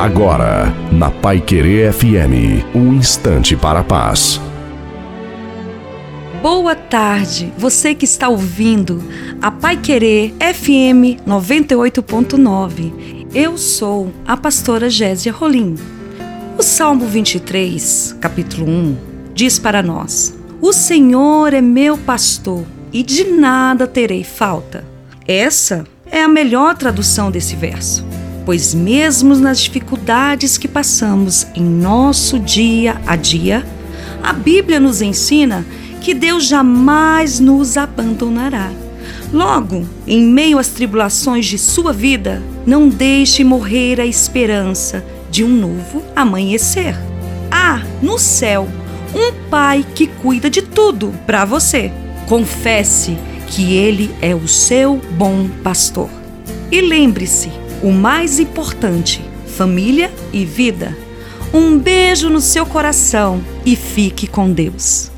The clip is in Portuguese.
Agora, na Pai Querer FM, um instante para a paz. Boa tarde, você que está ouvindo a Pai Querer FM 98.9. Eu sou a pastora Gésia Rolim. O Salmo 23, capítulo 1, diz para nós: O Senhor é meu pastor e de nada terei falta. Essa é a melhor tradução desse verso pois, mesmo nas dificuldades que passamos em nosso dia a dia, a Bíblia nos ensina que Deus jamais nos abandonará. Logo, em meio às tribulações de sua vida, não deixe morrer a esperança de um novo amanhecer. Há no céu um Pai que cuida de tudo para você. Confesse que Ele é o seu bom pastor. E lembre-se, o mais importante: família e vida. Um beijo no seu coração e fique com Deus.